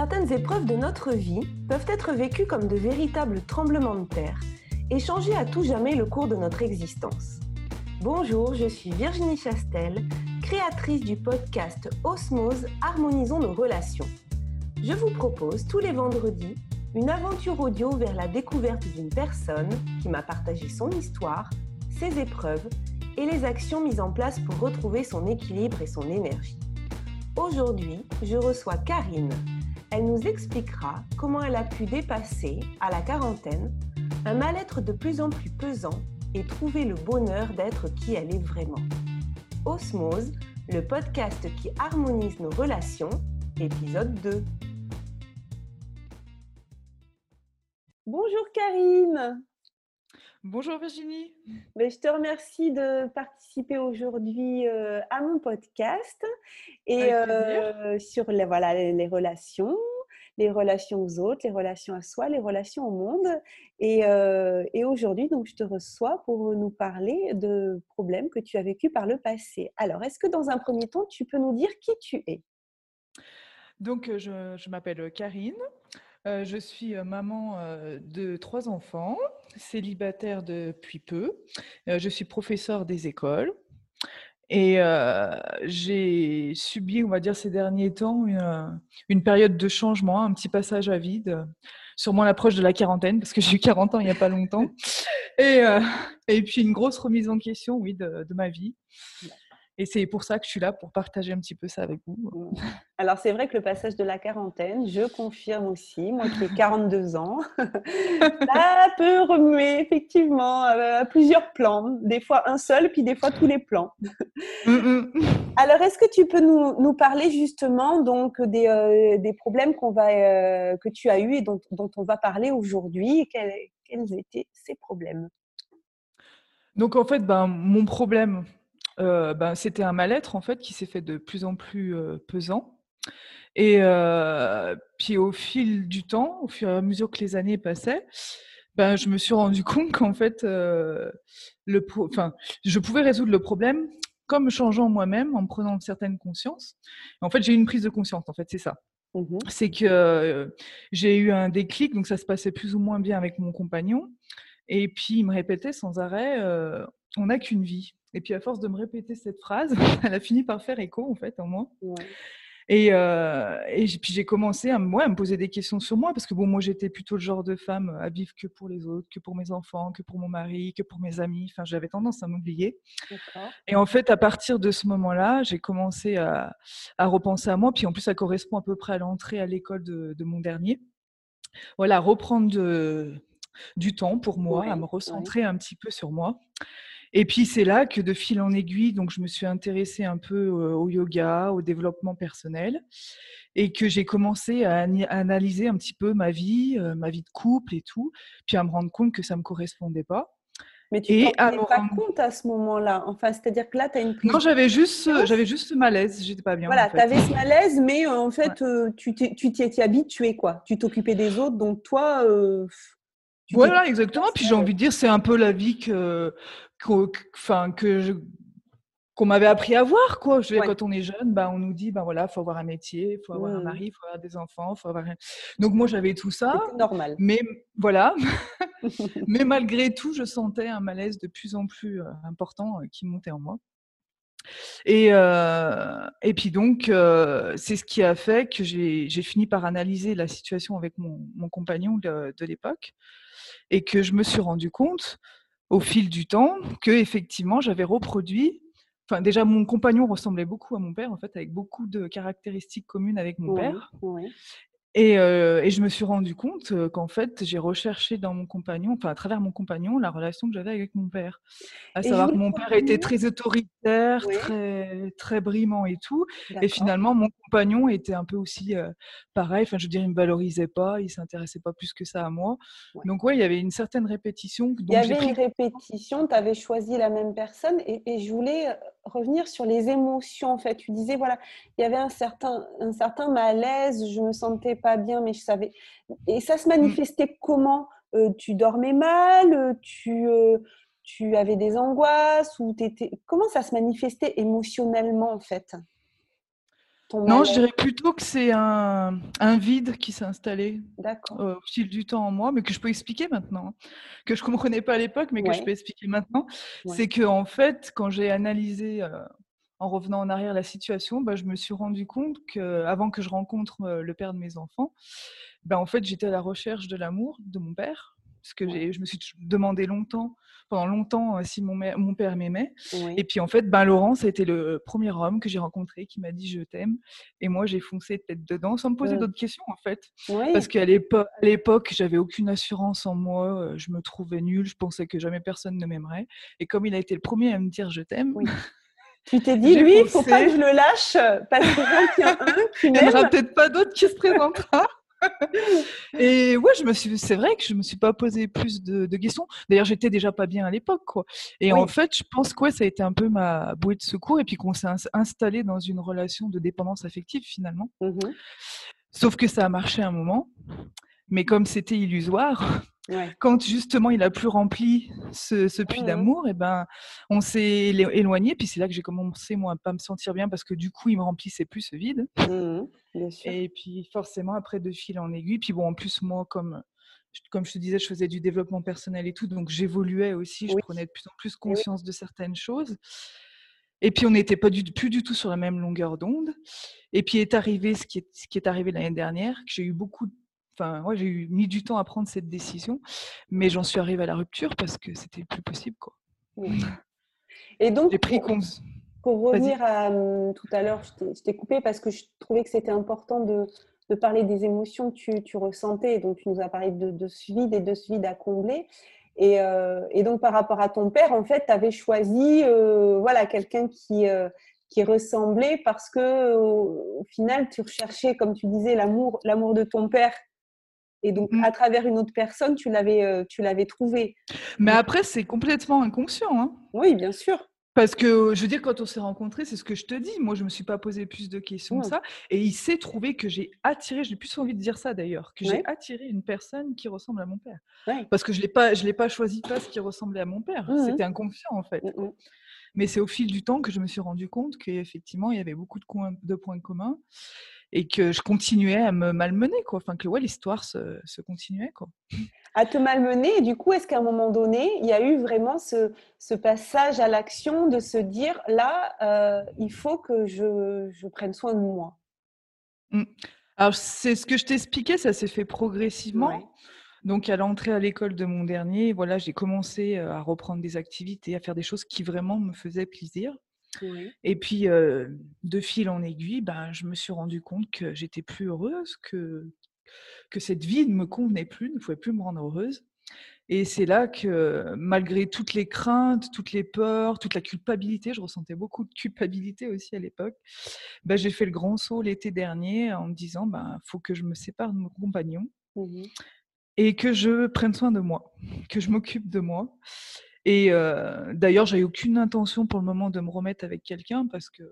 Certaines épreuves de notre vie peuvent être vécues comme de véritables tremblements de terre et changer à tout jamais le cours de notre existence. Bonjour, je suis Virginie Chastel, créatrice du podcast Osmose Harmonisons nos relations. Je vous propose tous les vendredis une aventure audio vers la découverte d'une personne qui m'a partagé son histoire, ses épreuves et les actions mises en place pour retrouver son équilibre et son énergie. Aujourd'hui, je reçois Karine. Elle nous expliquera comment elle a pu dépasser, à la quarantaine, un mal-être de plus en plus pesant et trouver le bonheur d'être qui elle est vraiment. Osmose, le podcast qui harmonise nos relations, épisode 2. Bonjour Karine. Bonjour Virginie. Ben, je te remercie de participer aujourd'hui euh, à mon podcast et euh, sur les, voilà, les, relations, les relations aux autres, les relations à soi, les relations au monde. Et, euh, et aujourd'hui, donc, je te reçois pour nous parler de problèmes que tu as vécus par le passé. Alors, est-ce que dans un premier temps, tu peux nous dire qui tu es? Donc, je, je m'appelle Karine. Je suis maman de trois enfants, célibataire depuis peu. je suis professeur des écoles. Et j'ai subi, on va dire, ces derniers temps, une, période de changement, un petit passage à vide, sûrement l'approche de la quarantaine, parce que j'ai eu 40 ans il n'y a pas longtemps. Et, puis une grosse remise en question, oui, de ma vie. Et c'est pour ça que je suis là, pour partager un petit peu ça avec vous. Alors, c'est vrai que le passage de la quarantaine, je confirme aussi, moi qui ai 42 ans, ça peut remuer effectivement à plusieurs plans, des fois un seul, puis des fois tous les plans. Mmh, mmh. Alors, est-ce que tu peux nous, nous parler justement donc des, euh, des problèmes qu'on va, euh, que tu as eus et dont, dont on va parler aujourd'hui? Quels, quels étaient ces problèmes? Donc en fait, ben, mon problème, euh, ben, c'était un mal-être en fait qui s'est fait de plus en plus euh, pesant. Et euh, puis au fil du temps, au fur et à mesure que les années passaient, ben, je me suis rendu compte qu'en fait, le enfin, je pouvais résoudre le problème comme changeant moi-même, en prenant une certaine conscience. En fait, j'ai eu une prise de conscience, en fait, c'est ça. Mmh c'est que j'ai eu un déclic, donc ça se passait plus ou moins bien avec mon compagnon. Et puis, il me répétait sans arrêt, on n'a qu'une vie. Et puis à force de me répéter cette phrase, elle a fini par faire écho en fait en moi. Et, euh, et puis j'ai commencé à, moi, à me poser des questions sur moi parce que bon, moi j'étais plutôt le genre de femme à vivre que pour les autres, que pour mes enfants, que pour mon mari, que pour mes amis. Enfin, j'avais tendance à m'oublier. Et en fait, à partir de ce moment-là, j'ai commencé à, à, repenser à moi. Puis en plus, ça correspond à peu près à l'entrée à l'école de, de, mon dernier. Voilà, reprendre de, du temps pour moi, à me recentrer un petit peu sur moi. Et puis c'est là que de fil en aiguille, donc je me suis intéressée un peu au yoga, au développement personnel, et que j'ai commencé à analyser un petit peu ma vie, ma vie de couple et tout, puis à me rendre compte que ça me correspondait pas. Mais tu ne te pas compte à ce moment-là. Enfin, c'est-à-dire que là, tu as une prise. Non, j'avais juste, j'avais juste ce malaise. J'étais pas bien. Voilà, tu avais ce malaise, mais en fait, tu t'y étais habitué, quoi. Tu t'occupais des autres, donc toi. voilà, exactement. Puis j'ai envie de dire, c'est un peu la vie que, enfin que qu'on m'avait appris à voir quoi. Je quand on est jeune, bah on nous dit ben voilà, faut avoir un métier, faut avoir un mmh. mari, faut avoir des enfants, faut avoir. Donc moi j'avais tout ça. normal. Mais voilà. mais malgré tout, je sentais un malaise de plus en plus euh, important euh, qui montait en moi. Et, euh, et puis donc, c'est ce qui a fait que j'ai fini par analyser la situation avec mon, mon compagnon de, de l'époque et que je me suis rendu compte au fil du temps que effectivement j'avais reproduit. Enfin, déjà, mon compagnon ressemblait beaucoup à mon père, en fait, avec beaucoup de caractéristiques communes avec mon père. Et, et, je me suis rendu compte qu'en fait, j'ai recherché dans mon compagnon, enfin à travers mon compagnon, la relation que j'avais avec mon père. À savoir que mon père était très autoritaire, très, très brimant et tout. Et finalement, mon compagnon était un peu aussi pareil. Enfin, je veux dire, il ne me valorisait pas, il ne s'intéressait pas plus que ça à moi. Donc, ouais, il y avait une certaine répétition. il y avait une répétition, tu avais choisi la même personne. Et, et, je voulais revenir sur les émotions, en fait. Tu disais, voilà, il y avait un certain, un certain malaise, je me sentais pas bien, mais je savais. Et ça se mmh. manifestait comment? Euh, Tu dormais mal euh, tu, euh, tu avais des angoisses ou étais... Comment ça se manifestait émotionnellement en fait? Non, je dirais plutôt que c'est un, vide qui s'est installé euh, au fil du temps en moi, mais que je peux expliquer maintenant, hein. que je ne comprenais pas à l'époque, mais que je peux expliquer maintenant. C'est que en fait, quand j'ai analysé, euh, en revenant en arrière la situation, bah, je me suis rendu compte qu'avant que je rencontre euh, le père de mes enfants, bah, en fait, j'étais à la recherche de l'amour de mon père, parce que je me suis demandé longtemps pendant longtemps euh, si mon, mon père m'aimait. Et puis en fait, ben, Laurent, ça a été le premier homme que j'ai rencontré qui m'a dit je t'aime. Et moi, j'ai foncé tête dedans sans me poser d'autres questions en fait. Parce qu'à l'époque, j'avais aucune assurance en moi. Euh, je me trouvais nulle. Je pensais que jamais personne ne m'aimerait. Et comme il a été le premier à me dire je t'aime. Tu t'es dit, lui, il ne faut pas que je le lâche parce qu'il y a un qui Il n'y en aura peut-être pas d'autre qui se présentera. Et ouais, je me suis, c'est vrai que je me suis pas posé plus de, questions. D'ailleurs, j'étais déjà pas bien à l'époque, quoi. Et en fait, je pense que ça a été un peu ma bouée de secours et puis qu'on s'est installé dans une relation de dépendance affective finalement. Mmh Sauf que ça a marché un moment, mais comme c'était illusoire, quand justement il a plus rempli ce, puits mmh d'amour, et eh ben on s'est éloigné. Puis c'est là que j'ai commencé moi à pas me sentir bien parce que du coup il me remplissait plus ce vide. Mmh et puis forcément après de fil en aiguille. Puis bon en plus moi comme comme je te disais, je faisais du développement personnel et tout, donc j'évoluais aussi, je prenais de plus en plus conscience de certaines choses. Et puis on n'était pas du, plus du tout sur la même longueur d'onde. Et puis est arrivé ce qui est, ce qui est arrivé l'année dernière, que j'ai eu beaucoup de Enfin, moi, j'ai mis du temps à prendre cette décision, mais j'en suis arrivée à la rupture parce que c'était plus possible, quoi. Et donc, pris pour, pour revenir à hum, tout à l'heure, je t'ai coupé parce que je trouvais que c'était important de, de, parler des émotions que tu, tu, ressentais. Donc, tu nous as parlé de, de ce vide et de ce vide à combler. Et, euh, et, donc, par rapport à ton père, en fait, tu avais choisi euh, voilà, quelqu'un qui, euh, qui ressemblait parce que au, final, tu recherchais, comme tu disais, l'amour de ton père et donc, mmh. à travers une autre personne, tu l'avais, euh, tu l'avais trouvé. Mais après, c'est complètement inconscient. Hein. Oui, bien sûr. Parce que, je veux dire, quand on s'est rencontrés, c'est ce que je te dis. Moi, je ne me suis pas posé plus de questions que ça. Et il s'est trouvé que j'ai attiré, j'ai plus envie de dire ça d'ailleurs, que j'ai attiré une personne qui ressemble à mon père. Parce que je ne l'ai pas, choisi parce qu'il ressemblait à mon père. Mmh C'était inconscient, en fait. Mais c'est au fil du temps que je me suis rendu compte qu'effectivement, il y avait beaucoup de, de points communs et que je continuais à me malmener, quoi. Enfin, que ouais, l'histoire se, se, continuait, quoi. À te malmener, et du coup, est-ce qu'à un moment donné, il y a eu vraiment ce, ce passage à l'action de se dire, là, euh, il faut que je, je, prenne soin de moi? Mmh. Alors, c'est ce que je t'expliquais, ça s'est fait progressivement. Donc, à l'entrée à l'école de mon dernier, voilà, j'ai commencé euh, à reprendre des activités, à faire des choses qui vraiment me faisaient plaisir. Et puis, de fil en aiguille, ben, je me suis rendu compte que j'étais plus heureuse, que, que cette vie ne me convenait plus, ne pouvait plus me rendre heureuse. Et c'est là que, malgré toutes les craintes, toutes les peurs, toute la culpabilité, je ressentais beaucoup de culpabilité aussi à l'époque, ben, j'ai fait le grand saut l'été dernier en me disant, il ben, faut que je me sépare de mon compagnon mmh et que je prenne soin de moi, que je m'occupe de moi. Et d'ailleurs, j'avais aucune intention pour le moment de me remettre avec quelqu'un parce que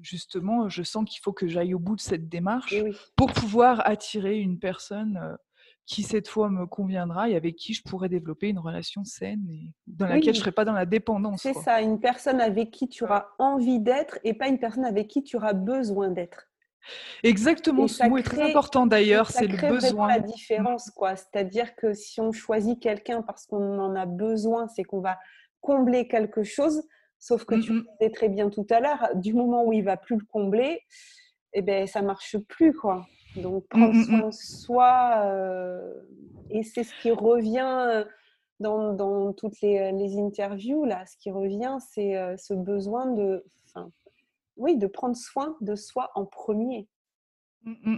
justement, je sens qu'il faut que j'aille au bout de cette démarche pour pouvoir attirer une personne qui cette fois me conviendra et avec qui je pourrais développer une relation saine et dans laquelle je ne serai pas dans la dépendance. C'est ça, une personne avec qui tu auras envie d'être et pas une personne avec qui tu auras besoin d'être. Exactement, ce mot est très important d'ailleurs, c'est le besoin. la différence, quoi. C'est-à-dire que si on choisit quelqu'un parce qu'on en a besoin, c'est qu'on va combler quelque chose. Sauf que tu disais très bien tout à l'heure, du moment où il va plus le combler, eh ben ça marche plus, quoi. Donc prendre soin de soi, euh, et c'est ce qui revient dans, dans toutes les, les, interviews là. Ce qui revient, c'est euh, ce besoin de, oui, de prendre soin de soi en premier. Mmh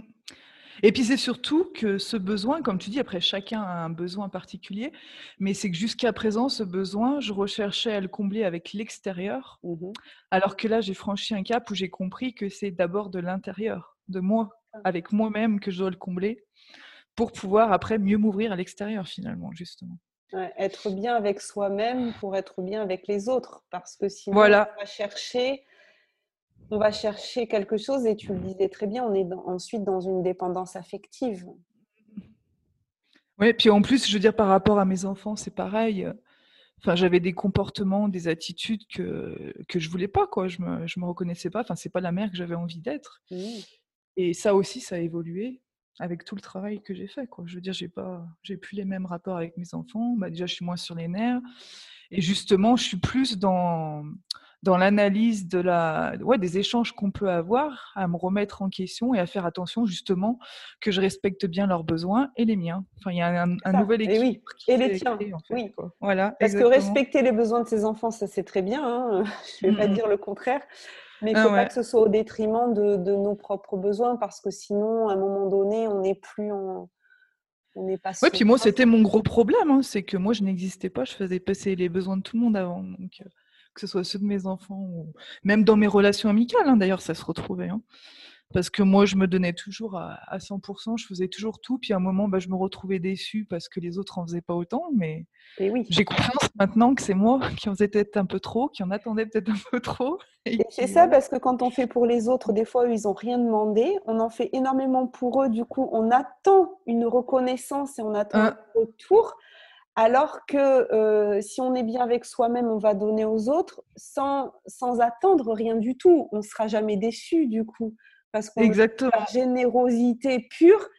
et puis c'est surtout que ce besoin, comme tu dis, après chacun a un besoin particulier, mais c'est que jusqu'à présent, ce besoin, je recherchais à le combler avec l'extérieur, mmh alors que là, j'ai franchi un cap où j'ai compris que c'est d'abord de l'intérieur, de moi, ah. avec moi-même, que je dois le combler, pour pouvoir après mieux m'ouvrir à l'extérieur finalement, justement. être bien avec soi-même pour être bien avec les autres, parce que sinon, voilà. on va chercher on va chercher quelque chose et tu le disais très bien, on est ensuite dans une dépendance affective. Oui, puis en plus, je veux dire, par rapport à mes enfants, c'est pareil. Enfin, j'avais des comportements, des attitudes que que je voulais pas, quoi. Je me je me reconnaissais pas. Enfin, c'est pas la mère que j'avais envie d'être. Mmh. Et ça aussi, ça a évolué avec tout le travail que j'ai fait, quoi. Je veux dire, j'ai pas j'ai plus les mêmes rapports avec mes enfants. Bah, déjà, je suis moins sur les nerfs et justement, je suis plus dans dans l'analyse de la, ouais, des échanges qu'on peut avoir, à me remettre en question et à faire attention justement que je respecte bien leurs besoins et les miens. Enfin, il y a un, nouvel équilibre. Et, oui. et les tiens. oui. Voilà, Parce que respecter les besoins de ses enfants, ça c'est très bien. Hein. Je ne vais pas dire le contraire. Mais il ne faut ah pas que ce soit au détriment de, de, nos propres besoins parce que sinon, à un moment donné, on n'est plus en. On n'est pas. Oui, puis moi, c'était mon gros problème. Hein. c'est que moi, je n'existais pas. Je faisais passer les besoins de tout le monde avant. Donc, euh, que ce soit ceux de mes enfants ou même dans mes relations amicales, hein, d'ailleurs, ça se retrouvait. Hein. Parce que moi, je me donnais toujours à, 100%, je faisais toujours tout, puis à un moment, bah, je me retrouvais déçue parce que les autres en faisaient pas autant, mais oui. j'ai confiance maintenant que c'est moi qui en faisais peut-être un peu trop, qui en attendais peut-être un peu trop. Et, c'est ça, parce que quand on fait pour les autres, des fois, ils n'ont rien demandé, on en fait énormément pour eux, du coup, on attend une reconnaissance et on attend un retour. Alors que euh, si on est bien avec soi-même, on va donner aux autres sans, sans attendre rien du tout. On ne sera jamais déçu du coup. Parce qu'on par générosité pure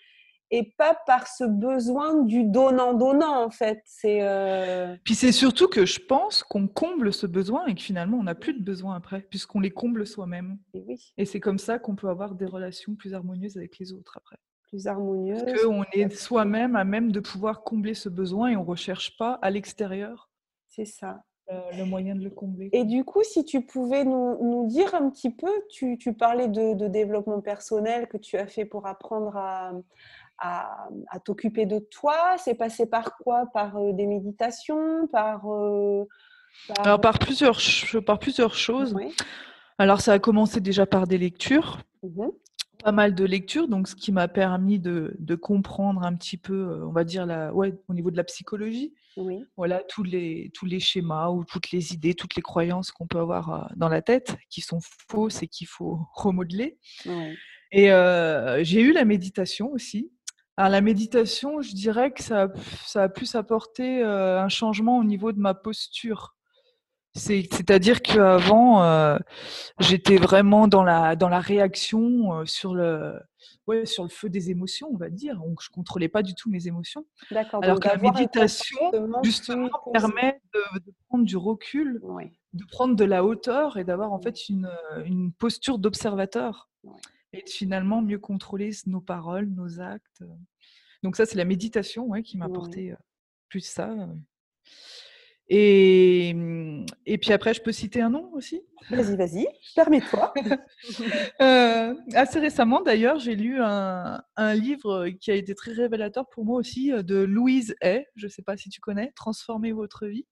et pas par ce besoin du donnant-donnant en fait. C'est euh Puis c'est surtout que je pense qu'on comble ce besoin et que finalement on n'a plus de besoin après, puisqu'on les comble soi-même. Et, oui. et c'est comme ça qu'on peut avoir des relations plus harmonieuses avec les autres après plus harmonieuse. Parce qu'on est soi-même à même de pouvoir combler ce besoin et on ne recherche pas à l'extérieur. C'est ça. Euh, le moyen de le combler. Et du coup, si tu pouvais nous, nous dire un petit peu, tu, tu parlais de, de, développement personnel que tu as fait pour apprendre à, à, à t'occuper de toi. C'est passé par quoi? Par euh, des méditations Par, euh, par... Alors, par plusieurs, par plusieurs choses. Alors, ça a commencé déjà par des lectures. Mmh pas mal de lectures, donc ce qui m'a permis de, de, comprendre un petit peu, euh, on va dire, la, ouais, au niveau de la psychologie. Oui. Voilà, tous les, tous les schémas ou toutes les idées, toutes les croyances qu'on peut avoir euh, dans la tête, qui sont fausses et qu'il faut remodeler. Et euh, j'ai eu la méditation aussi. Alors la méditation, je dirais que ça, ça a plus apporté un changement au niveau de ma posture. C'est-à-dire qu'avant, euh, j'étais vraiment dans la, dans la réaction euh, sur, le, ouais, sur le feu des émotions, on va dire. Donc, je ne contrôlais pas du tout mes émotions. Alors que la méditation, justement, permet de, prendre du recul, de prendre de la hauteur et d'avoir en fait une, une posture d'observateur. Et de finalement mieux contrôler nos paroles, nos actes. Donc ça, c'est la méditation ouais, qui m'a apporté euh, plus ça. Et, mmh, et puis après, je peux citer un nom aussi? Vas-y, vas-y, permets-toi. euh, assez récemment, d'ailleurs, j'ai lu un, un, livre qui a été très révélateur pour moi aussi euh, de Louise Hay. Je ne sais pas si tu connais, Transformer votre vie.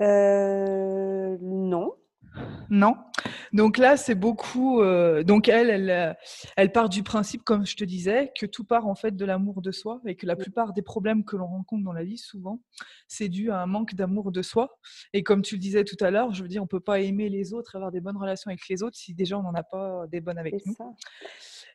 Euh, non. Non. Donc là, c'est beaucoup. Euh, donc elle, elle, euh, elle part du principe, comme je te disais, que tout part en fait de l'amour de soi et que la plupart des problèmes que l'on rencontre dans la vie, souvent, c'est dû à un manque d'amour de soi. Et comme tu le disais tout à l'heure, je veux dire, on peut pas aimer les autres, avoir des bonnes relations avec les autres si déjà on n'en a pas des bonnes avec nous.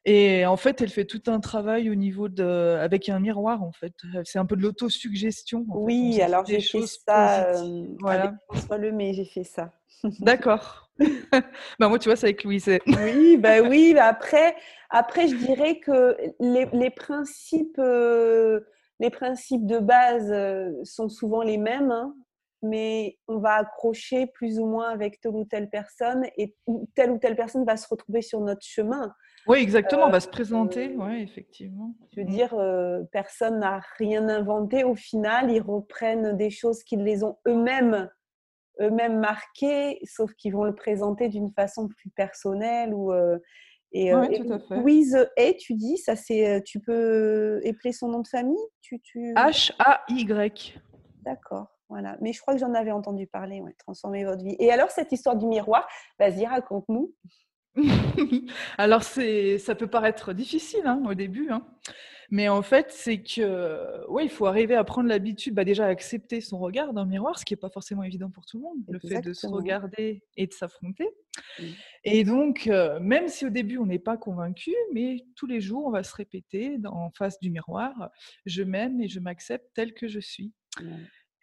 Et en fait, elle fait tout un travail au niveau de, avec un miroir en fait. C'est un peu de l'autosuggestion. Oui, alors j'ai fait ça. Euh, voilà. François Lemay, j'ai fait ça. D'accord. bah moi, tu vois, c'est avec Louise. oui, bah oui. Bah après, après, je dirais que les, les principes, euh, les principes de base euh, sont souvent les mêmes, hein, mais on va accrocher plus ou moins avec telle ou telle personne et telle ou telle personne va se retrouver sur notre chemin. Oui, exactement, on va se présenter, euh, oui, effectivement. Je veux mm. dire, personne n'a rien inventé. Au final, ils reprennent des choses qu'ils les ont eux-mêmes eux-mêmes marqués, sauf qu'ils vont le présenter d'une façon plus personnelle ou euh, et, euh, tout à fait. Louise et tu dis, ça c'est, euh, tu peux épeler son nom de famille? Tu, tu... H A Y. D'accord. Voilà, mais je crois que j'en avais entendu parler, ouais, transformer votre vie. Et alors, cette histoire du miroir, vas-y, raconte-nous. alors, c'est, ça peut paraître difficile hein, au début, hein. Mais en fait, c'est que, ouais, il faut arriver à prendre l'habitude, bah, déjà à accepter son regard dans le miroir, ce qui n'est pas forcément évident pour tout le monde, le fait de se regarder et de s'affronter. Et donc, euh, même si au début on n'est pas convaincu, mais tous les jours on va se répéter en face du miroir, je m'aime et je m'accepte tel que je suis.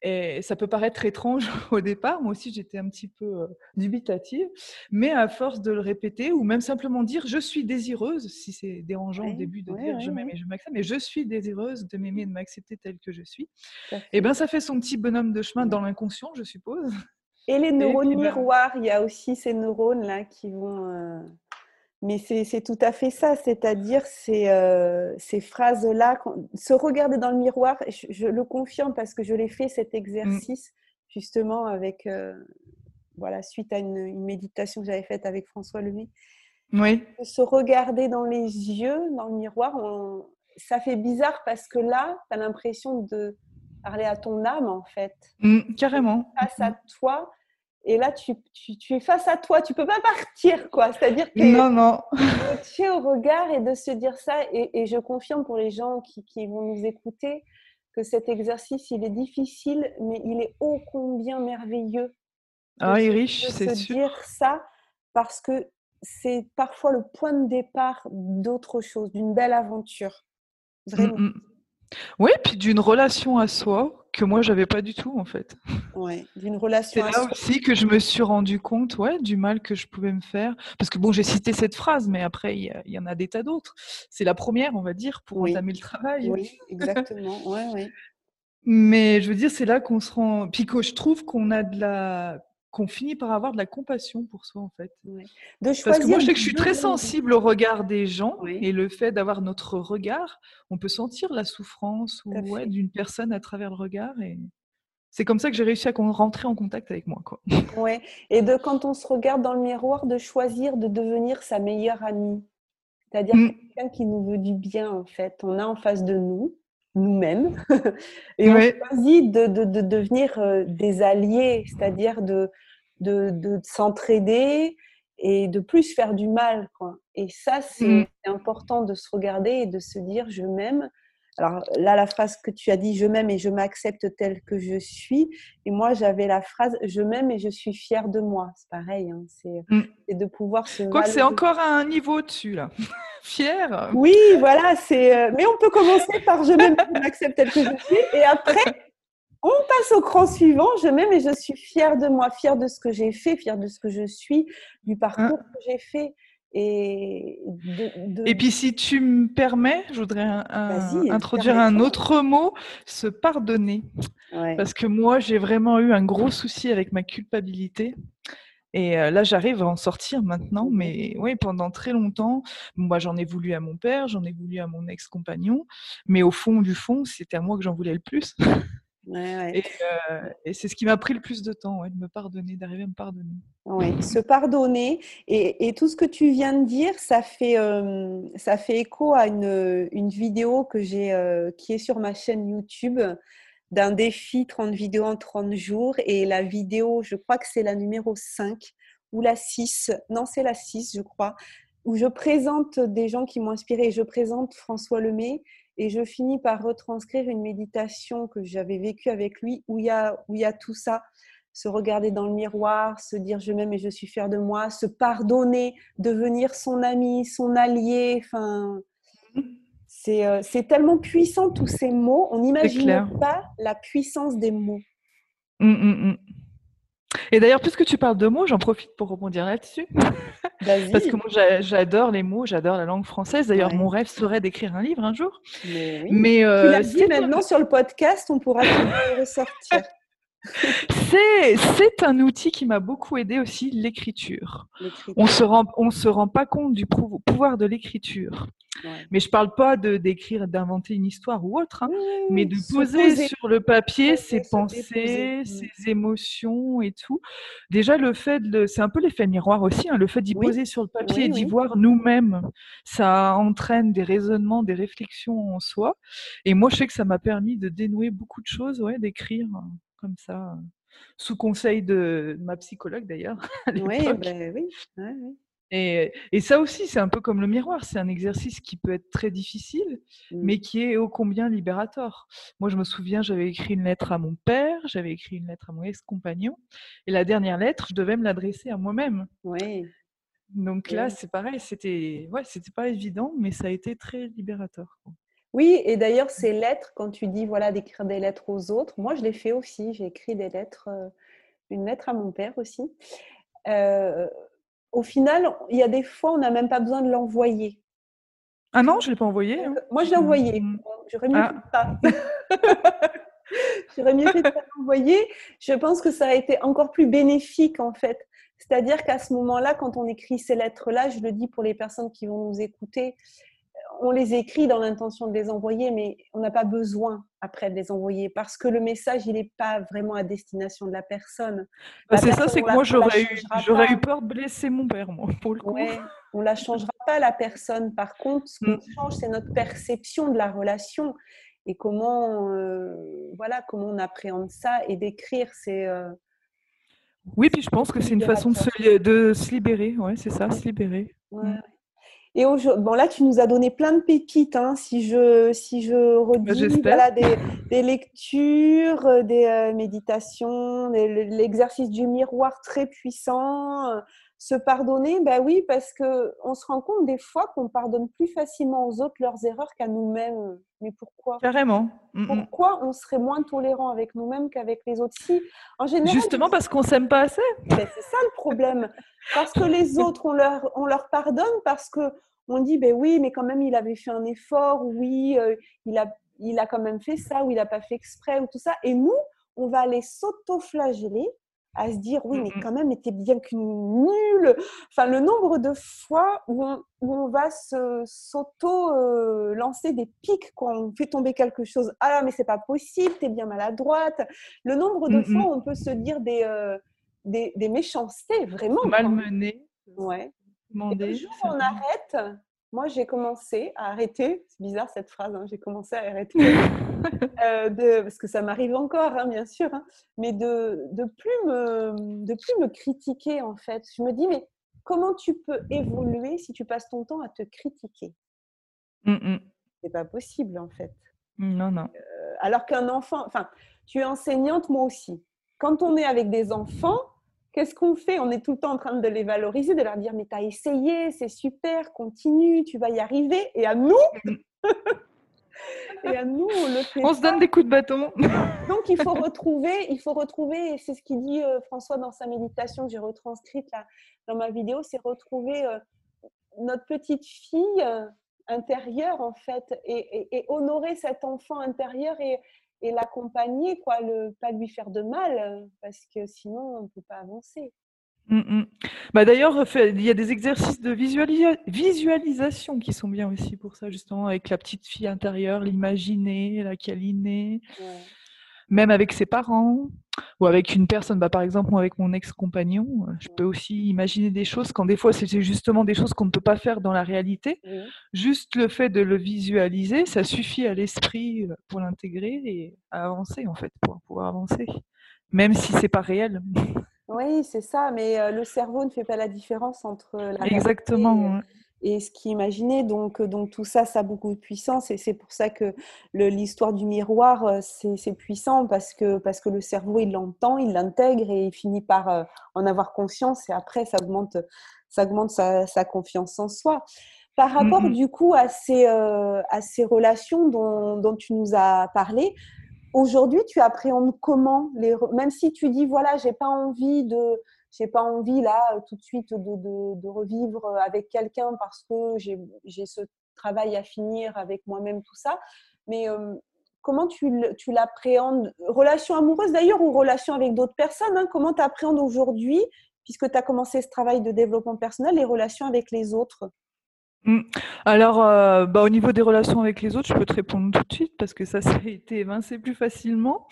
Et ça peut paraître étrange au départ. Moi aussi, j'étais un petit peu euh, dubitative. Mais à force de le répéter, ou même simplement dire je suis désireuse, si c'est dérangeant au début de dire je m'aime et je m'accepte, mais je suis désireuse de m'aimer et de m'accepter telle que je suis, et eh bien ça fait son petit bonhomme de chemin dans l'inconscient, je suppose. Et les neurones ben miroirs, il y a aussi ces neurones-là qui vont. Euh, mais c'est tout à fait ça, c'est-à-dire ces, euh, ces phrases-là, se regarder dans le miroir, je, le confirme parce que je l'ai fait cet mmh. exercice justement avec, euh, voilà, suite à une, méditation que j'avais faite avec François Lemay. Oui. Se regarder dans les yeux, dans le miroir, ça fait bizarre parce que là, tu as l'impression de parler à ton âme en fait. Mmh, carrément. Face à toi et là, tu, tu, es face à toi, tu peux pas partir, quoi. C'est-à-dire que non, non. tu es au regard et de se dire ça. Et, je confirme pour les gens qui, qui, vont nous écouter que cet exercice, il est difficile, mais il est ô combien merveilleux. Ah, il est riche, c'est sûr. dire ça parce que c'est parfois le point de départ d'autre chose, d'une belle aventure. Vraiment. Mmh, mmh. Oui, puis d'une relation à soi que moi j'avais pas du tout en fait. Ouais, d'une relation. C'est là aussi que je me suis rendu compte, ouais, du mal que je pouvais me faire. Parce que bon, j'ai cité cette phrase, mais après il y, en a des tas d'autres. C'est la première, on va dire, pour entamer le travail. Oui, exactement. ouais, ouais. Mais je veux dire, c'est là qu'on se rend. Puis que je trouve qu'on a de la qu'on finit par avoir de la compassion pour soi en fait. Parce que moi je sais que je suis très sensible au regard des gens et le fait d'avoir notre regard, on peut sentir la souffrance ou, d'une personne à travers le regard et c'est comme ça que j'ai réussi à rentrer en contact avec moi quoi. Ouais, et de quand on se regarde dans le miroir de choisir de devenir sa meilleure amie. C'est-à-dire mmh. quelqu'un qui nous veut du bien en fait, on a en face de nous nous-mêmes et on choisit de, de, devenir euh, des alliés, c'est-à-dire de, de, s'entraider et de plus faire du mal. Quoi. Et ça, c'est mmh. important de se regarder et de se dire je m'aime. Alors là, la phrase que tu as dit, je m'aime et je m'accepte tel que je suis. Et moi, j'avais la phrase, je m'aime et je suis fière de moi. C'est pareil, hein, mmh. c'est de pouvoir se... Quoi que c'est encore à un niveau dessus, là. fière. Oui, voilà, c'est... Euh, mais on peut commencer par je m'aime et je m'accepte tel que je suis. Et après, on passe au cran suivant. Je m'aime et je suis fière de moi, fière de ce que j'ai fait, fière de ce que je suis, du parcours hein. que j'ai fait. Et, et puis, si tu me permets, je voudrais introduire un autre mot, se pardonner. Parce que moi, j'ai vraiment eu un gros souci avec ma culpabilité. Et euh, là, j'arrive à en sortir maintenant, mais oui, pendant très longtemps, moi, j'en ai voulu à mon père, j'en ai voulu à mon ex-compagnon, mais au fond du fond, c'était à moi que j'en voulais le plus. Euh, et, c'est ce qui m'a pris le plus de temps, de me pardonner, d'arriver à me pardonner. Oui, se pardonner. Et, tout ce que tu viens de dire, ça fait, euh, ça fait écho à une, une vidéo que j'ai, euh, qui est sur ma chaîne YouTube d'un défi 30 vidéos en 30 jours. Et la vidéo, je crois que c'est la numéro 5 ou la 6. Non, c'est la 6, je crois où je présente des gens qui m'ont inspiré. Je présente François Lemay et je finis par retranscrire une méditation que j'avais vécue avec lui où il, y a, où il y a tout ça. Se regarder dans le miroir, se dire je m'aime et je suis fière de moi, se pardonner, devenir son ami, son allié. Enfin, c'est, euh, tellement puissant tous ces mots. On n'imagine pas la puissance des mots. Mmh, mmh, mmh. Et d'ailleurs, puisque tu parles de mots, j'en profite pour rebondir là-dessus. Parce que moi, j'adore les mots, j'adore la langue française. D'ailleurs, mon rêve serait d'écrire un livre un jour. Mais, oui. tu euh, l'as dit maintenant sur le podcast, on pourra le ressortir. C'est un outil qui m'a beaucoup aidé aussi, l'écriture. On se rend, on se rend pas compte du pouvoir de l'écriture. Mais je parle pas de d'écrire, d'inventer une histoire ou autre, hein, mais de poser, sur le papier ses pensées, ses émotions et tout. Déjà, le fait de, c'est un peu l'effet miroir aussi, hein, le fait d'y poser sur le papier, d'y voir nous-mêmes, ça entraîne des raisonnements, des réflexions en soi. Et moi, je sais que ça m'a permis de dénouer beaucoup de choses, ouais, d'écrire comme ça, sous conseil de, ma psychologue d'ailleurs. Ben oui. Et, ça aussi, c'est un peu comme le miroir. C'est un exercice qui peut être très difficile, mmh. mais qui est ô combien libérateur. Moi, je me souviens, j'avais écrit une lettre à mon père, j'avais écrit une lettre à mon ex-compagnon, et la dernière lettre, je devais me l'adresser à moi-même. Oui. Donc là, c'est pareil, c'était ouais, c'était pas évident, mais ça a été très libérateur. Oui, et d'ailleurs, ces lettres, quand tu dis voilà d'écrire des lettres aux autres, moi je l'ai fait aussi. J'ai écrit des lettres, euh, une lettre à mon père aussi. Euh, au final, il y a des fois, on n'a même pas besoin de l'envoyer. Ah non, je ne l'ai pas envoyé. Hein. Moi, je l'ai envoyé. Mmh. J'aurais mieux Ah. fait pas. J'aurais mieux fait de pas l'envoyer. Je pense que ça a été encore plus bénéfique en fait. C'est-à-dire qu'à ce moment-là, quand on écrit ces lettres-là, je le dis pour les personnes qui vont nous écouter, on les écrit dans l'intention de les envoyer, mais on n'a pas besoin après de les envoyer parce que le message, il n'est pas vraiment à destination de la personne. Bah, c'est ça, c'est que moi j'aurais eu, j'aurais peur de blesser mon père, moi, pour le coup. Ouais, on la changera pas la personne. Par contre, ce qu'on change, c'est notre perception de la relation et comment, euh, voilà, comment on appréhende ça. Et d'écrire, c'est euh, Oui, puis je pense que c'est une façon de se, li- de se libérer, ouais, c'est ça, se libérer. ouais. Mm. Et aujourd'hui, bon là, tu nous as donné plein de pépites. hein. Si je, si je redis, Bah, voilà, des, des lectures, euh, des euh, méditations, l'exercice du miroir très puissant, euh, se pardonner, ben oui, parce que on se rend compte des fois qu'on pardonne plus facilement aux autres leurs erreurs qu'à nous-mêmes. Mais pourquoi? Carrément. Mm, mm. Pourquoi on serait moins tolérant avec nous-mêmes qu'avec les autres? Si, en général, Justement parce qu'on s'aime pas assez. ben, c'est ça le problème. Parce que les autres, on leur, on leur pardonne parce que on dit, ben oui, mais quand même, il avait fait un effort, oui, euh, il, a, il a quand même fait ça, ou il n'a pas fait exprès, ou tout ça. Et nous, on va aller s'auto-flageller à se dire, oui, mais Mhm. quand même, était bien qu'une nulle. Enfin, le nombre de fois où on, où on va se- s'auto-lancer des pics quand on fait tomber quelque chose. Ah, mais c'est pas possible, t'es bien maladroite. Le nombre de Mhm. fois où on peut se dire des, euh, des, des méchancetés, vraiment. Malmené, Ouais. Et le jour où on arrête, moi j'ai commencé à arrêter, c'est bizarre cette phrase, hein, j'ai commencé à arrêter, euh, de, parce que ça m'arrive encore, hein, bien sûr, hein, mais de, de, plus me, de plus me critiquer en fait. Je me dis, mais comment tu peux évoluer si tu passes ton temps à te critiquer? Mm, mm. C'est pas possible en fait. Non, non. Euh, alors qu'un enfant, enfin, tu es enseignante, moi aussi. Quand on est avec des enfants, qu'est-ce qu'on fait? On est tout le temps en train de les valoriser, de leur dire mais tu as essayé, c'est super, continue, tu vas y arriver. Et à nous, et à nous, on le fait. On se donne des coups de bâton. Donc il faut retrouver, il faut retrouver, et c'est ce qu'il dit euh, François dans sa méditation que j'ai retranscrite là dans ma vidéo, c'est retrouver euh, notre petite fille euh, intérieure en fait, et, et- et honorer cet enfant intérieur et, et l'accompagner, quoi, le, pas lui faire de mal, euh, parce que sinon on ne peut pas avancer. Mm, mm. Bah, D'ailleurs, fait- il y a des exercices de visualisa- visualisation qui sont bien aussi pour ça, justement, avec la petite fille intérieure, l'imaginer, la câliner, Ouais. Même avec ses parents ou avec une personne. Bah, par exemple, avec mon ex-compagnon, euh, je peux aussi imaginer des choses quand des fois, c'est justement des choses qu'on ne peut pas faire dans la réalité. Oui. Juste le fait de le visualiser, ça suffit à l'esprit euh, pour l'intégrer et à avancer, en fait, pour pouvoir avancer. Même si c'est pas réel. Oui, c'est ça, mais euh, le cerveau ne fait pas la différence entre la réalité Exactement. ouais. et ce qui est imaginé. Donc, euh, donc tout ça, ça a beaucoup de puissance et c'est pour ça que l'histoire du miroir, euh, c'est puissant parce que, parce que le cerveau, il l'entend, il l'intègre et il finit par euh, en avoir conscience et après, ça augmente, ça augmente sa, sa confiance en soi. Par rapport Mhm. du coup à ces, euh, à ces relations dont, dont tu nous as parlé, aujourd'hui, tu appréhendes comment les, même si tu dis voilà, j'ai pas envie de, j'ai pas envie là euh, tout de suite de, revivre euh, avec quelqu'un parce que j'ai ce travail à finir avec moi-même, tout ça. Mais euh, comment tu, tu l'appréhendes? Relation amoureuse d'ailleurs ou relation avec d'autres personnes hein, Comment tu appréhendes aujourd'hui, puisque tu as commencé ce travail de développement personnel, les relations avec les autres? Alors, euh, bah, au niveau des relations avec les autres, je peux te répondre tout de suite parce que ça, ça a été évincé plus facilement.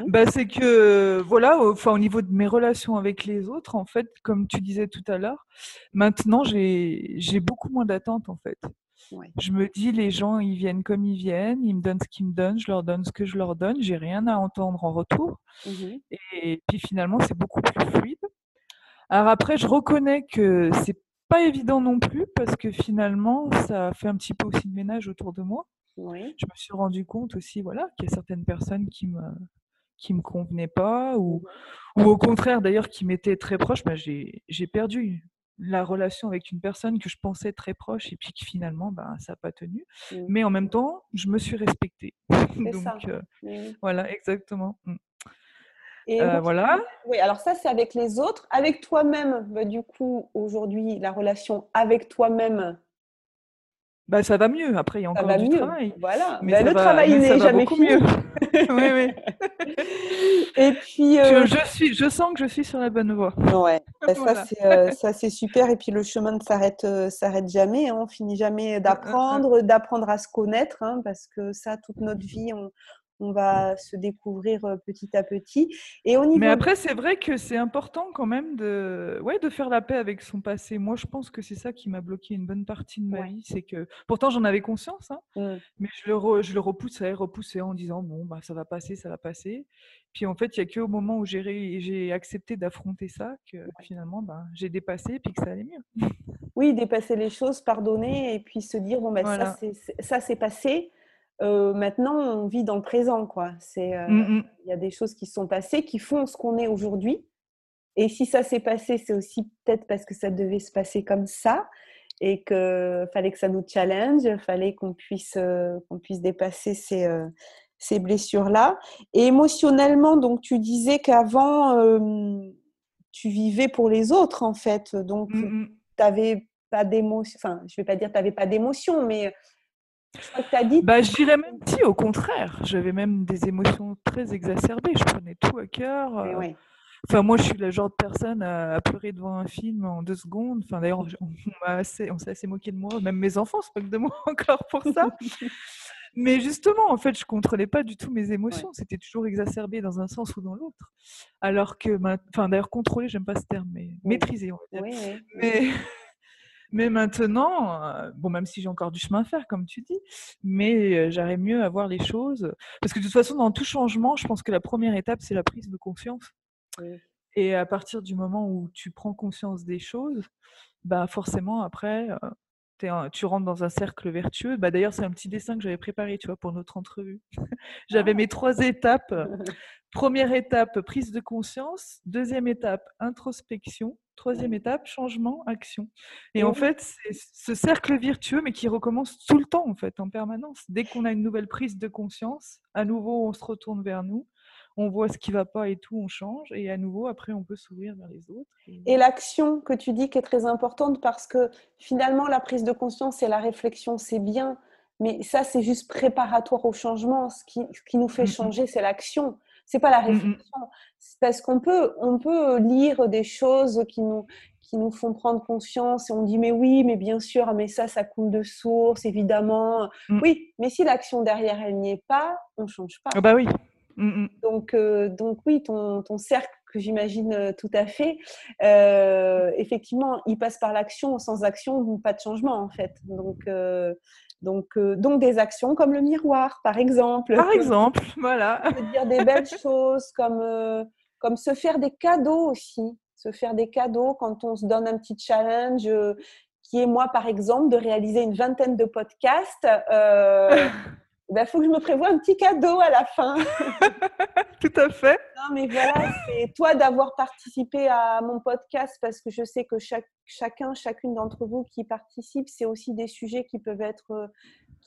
Mhm. Bah, c'est que, voilà, au- enfin, au niveau de mes relations avec les autres, en fait, comme tu disais tout à l'heure, maintenant, j'ai, beaucoup moins d'attentes, en fait. Ouais. Je me dis, les gens, ils viennent comme ils viennent, ils me donnent ce qu'ils me donnent, je leur donne ce que je leur donne, j'ai rien à entendre en retour. Mhm. Et puis finalement, c'est beaucoup plus fluide. Alors après, je reconnais que c'est pas évident non plus parce que finalement, ça fait un petit peu aussi de ménage autour de moi. Oui. Je me suis rendu compte aussi, voilà, qu'il y a certaines personnes qui me qui me convenaient pas ou, ou au contraire d'ailleurs qui m'étaient très proches. Bah, j'ai perdu la relation avec une personne que je pensais très proche et puis que finalement, ben, ça n'a pas tenu. Mmh. Mais en même temps, je me suis respectée. Ça. Donc, euh, Mmh. voilà, exactement. Mm. Et Euh, donc, voilà. oui, alors ça, c'est avec les autres. Avec toi-même, bah, du coup, aujourd'hui, la relation avec toi-même, Bah, ça va mieux. Après, il y a encore du mieux. travail. Voilà. Mais Bah, le va- travail n'est jamais beaucoup fini. mieux. oui, oui. Et puis, euh, Je, je suis, je sens que je suis sur la bonne voie. Ouais, bah, ça Voilà. c'est euh, ça c'est super et puis le chemin ne s'arrête s'arrête jamais, hein. on finit jamais d'apprendre, d'apprendre à se connaître, hein, parce que ça toute notre vie on, on va se découvrir petit à petit. Et au niveau Mais après, c'est vrai que c'est important quand même de, ouais, de faire la paix avec son passé. Moi, je pense que c'est ça qui m'a bloqué une bonne partie de ma Ouais. vie. C'est que, pourtant, j'en avais conscience, hein, Mm. mais je le, re- je le repoussais, repoussais en disant, bon, bah, ça va passer, ça va passer. Puis en fait, il n'y a qu'au moment où j'ai ré- j'ai accepté d'affronter ça que finalement, bah, j'ai dépassé et puis que ça allait mieux. oui, dépasser les choses, pardonner et puis se dire bon ben Voilà. c'est- ça c'est passé. Euh, maintenant on vit dans le présent quoi. C'est euh, Mm, mm. il y a des choses qui sont passées qui font ce qu'on est aujourd'hui. Et si ça s'est passé, c'est aussi peut-être parce que ça devait se passer comme ça et que fallait que ça nous challenge, fallait qu'on puisse euh, qu'on puisse dépasser ces euh, ces blessures là. Et émotionnellement, donc tu disais qu'avant euh, tu vivais pour les autres en fait, donc Mm, mm. tu n'avais pas d'émotion. Enfin, je vais pas dire tu n'avais pas d'émotion, mais que as dit. Bah, je dirais même si, au contraire, j'avais même des émotions très exacerbées. Je prenais tout à cœur. Euh, ouais. Enfin, moi, je suis le genre de personne à, pleurer devant un film en deux secondes. Enfin, d'ailleurs, on, on m'a assez, on s'est assez moqué de moi, même mes enfants se moquent de moi encore pour ça. Mais justement, en fait, je contrôlais pas du tout mes émotions. C'était toujours exacerbé dans un sens ou dans l'autre. Alors que, enfin, d'ailleurs, contrôler, j'aime pas ce terme, mais maîtriser, on va dire. Oui, oui. Mais, mais maintenant, euh, bon, même si j'ai encore du chemin à faire, comme tu dis, mais euh, j'arrive mieux à voir les choses. Parce que de toute façon, dans tout changement, je pense que la première étape, c'est la prise de conscience. Oui. Et à partir du moment où tu prends conscience des choses, bah forcément, après, euh, un- tu rentres dans un cercle vertueux. Bah, D'ailleurs, c'est un petit dessin que j'avais préparé, tu vois, pour notre entrevue. J'avais mes trois étapes. Première étape, prise de conscience. Deuxième étape, introspection. Troisième étape, changement, action. Et en oui. fait, c'est ce cercle vertueux, mais qui recommence tout le temps, en fait, en permanence. Dès qu'on a une nouvelle prise de conscience, à nouveau, on se retourne vers nous, on voit ce qui va pas et tout, on change, et à nouveau, après, on peut s'ouvrir vers les autres. Et- Et l'action que tu dis qui est très importante parce que finalement, la prise de conscience et la réflexion, c'est bien, mais ça, c'est juste préparatoire au changement. Ce qui, ce qui nous fait Mm, mm. changer, c'est l'action. C'est pas la Mm, mm. réflexion. C'est Parce qu'on peut, on peut lire des choses qui nous, qui nous font prendre conscience et on dit mais oui, mais bien sûr, mais ça, ça coule de source, évidemment. Mm. Oui, mais si l'action derrière, elle n'y est pas, on change pas. Ah bah oui. Mm. Donc, euh, donc oui, ton, ton cercle que j'imagine euh, tout à fait, euh, effectivement, il passe par l'action. Sans action, pas de changement en fait. Donc, euh, donc, euh, donc des actions comme le miroir, par exemple. Par exemple, voilà. Dire des belles choses comme, euh, comme se faire des cadeaux aussi. Se faire des cadeaux quand on se donne un petit challenge. euh, qui est moi, par exemple, de réaliser une vingtaine de podcasts. Il faut que je me prévoie un petit cadeau à la fin. Tout à fait. Non, mais voilà, c'est toi d'avoir participé à mon podcast parce que je sais que chaque, chacun, chacune d'entre vous qui participe, c'est aussi des sujets qui peuvent être, euh,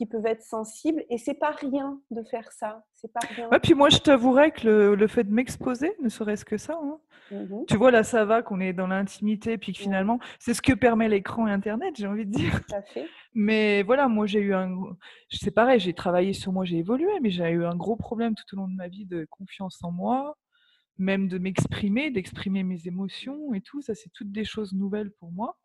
qui peuvent être sensibles et c'est pas rien de faire ça. C'est pas rien. Ouais, puis moi, je t'avouerais que le, le fait de m'exposer, ne serait-ce que ça, hein. Mhm, tu vois, là, ça va qu'on est dans l'intimité, puis que Ouais. finalement, c'est ce que permet l'écran et Internet, j'ai envie de dire. tout à fait. Mais voilà, moi, j'ai eu un. C'est pareil, j'ai travaillé sur moi, j'ai évolué, mais j'ai eu un gros problème tout au long de ma vie de confiance en moi, même de m'exprimer, d'exprimer mes émotions et tout. Ça, c'est toutes des choses nouvelles pour moi.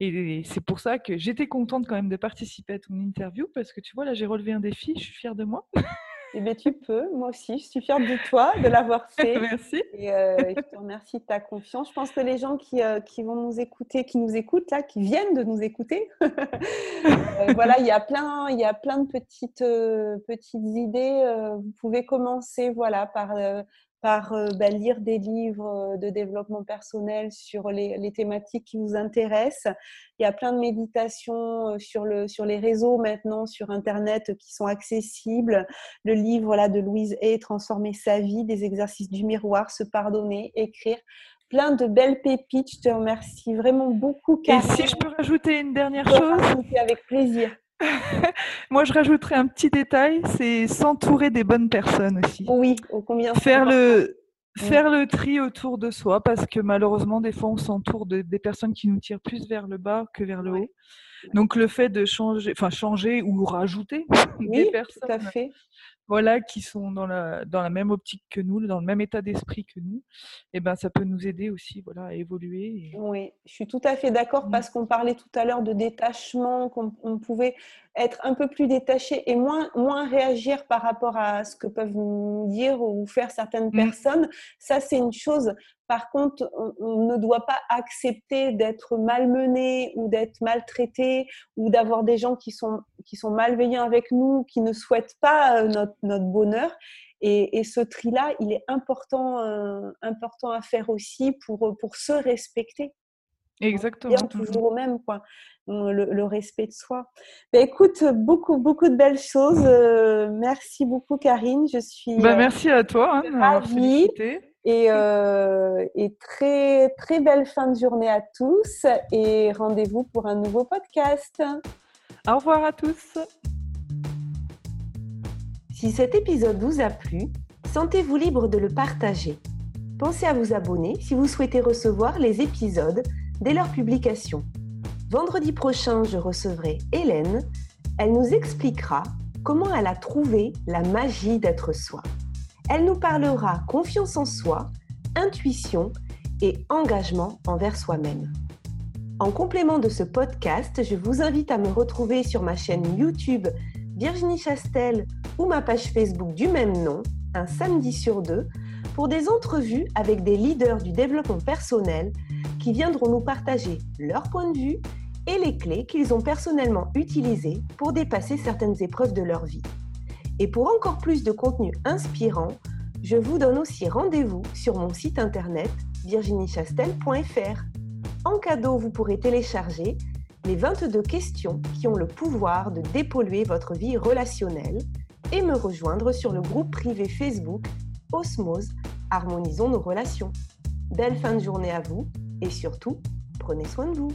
Et c'est pour ça que j'étais contente quand même de participer à ton interview, parce que tu vois, là, j'ai relevé un défi, je suis fière de moi. Eh bien, tu peux, moi aussi, je suis fière de toi de l'avoir fait. Merci. Et, euh, et je te remercie de ta confiance. Je pense que les gens qui, euh, qui vont nous écouter, qui nous écoutent là, qui viennent de nous écouter, euh, voilà, il y a plein, il y a plein de petites, petites idées. Vous pouvez commencer, voilà, par, par euh, bah, lire des livres de développement personnel sur les, les thématiques qui vous intéressent. Il y a plein de méditations euh, sur, le, sur les réseaux maintenant, sur Internet, qui sont accessibles. Le livre là, de Louise Hay, Transformer sa vie, des exercices du miroir, se pardonner, écrire. plein de belles pépites. Je te remercie vraiment beaucoup, Et si je peux rajouter une dernière chose? Avec plaisir. Moi, je rajouterais un petit détail, c'est s'entourer des bonnes personnes aussi. Oui, au combien Faire le, faire le tri autour de soi, parce que malheureusement, des fois, on s'entoure de, des personnes qui nous tirent plus vers le bas que vers le haut. Donc, le fait de changer, enfin, changer ou rajouter des personnes. Tout à fait voilà, qui sont dans la, dans la même optique que nous, dans le même état d'esprit que nous, et eh ben, ça peut nous aider aussi voilà, à évoluer. Oui, je suis tout à fait d'accord parce qu'on parlait tout à l'heure de détachement, qu'on pouvait être un peu plus détaché et moins, moins réagir par rapport à ce que peuvent nous dire ou faire certaines mmh. personnes. Ça, c'est une chose. Par contre, on, ne doit pas accepter d'être malmené ou d'être maltraité ou d'avoir des gens qui sont, qui sont malveillants avec nous, qui ne souhaitent pas euh, notre, notre bonheur. Et, et, ce tri-là, il est important, euh, important à faire aussi pour, pour se respecter. Exactement. toujours au même, quoi. Le, respect de soi. Ben, écoute, beaucoup, beaucoup de belles choses. Euh, merci beaucoup, Karine. Je suis. Bah, merci à toi. Hein, ravie. Et, euh, et, très, très belle fin de journée à tous. Et rendez-vous pour un nouveau podcast. Au revoir à tous. Si cet épisode vous a plu, sentez-vous libre de le partager. Pensez à vous abonner si vous souhaitez recevoir les épisodes dès leur publication. Vendredi prochain, je recevrai Hélène. Elle nous expliquera comment elle a trouvé la magie d'être soi. Elle nous parlera confiance en soi, intuition et engagement envers soi-même. En complément de ce podcast, je vous invite à me retrouver sur ma chaîne YouTube Virginie Chastel ou ma page Facebook du même nom, un samedi sur deux, pour des entrevues avec des leaders du développement personnel qui viendront nous partager leur point de vue et les clés qu'ils ont personnellement utilisées pour dépasser certaines épreuves de leur vie. Et pour encore plus de contenu inspirant, je vous donne aussi rendez-vous sur mon site internet virginiechastel.fr. En cadeau, vous pourrez télécharger les 22 questions qui ont le pouvoir de dépolluer votre vie relationnelle et me rejoindre sur le groupe privé Facebook Osmose, harmonisons nos relations. Belle fin de journée à vous et surtout, prenez soin de vous.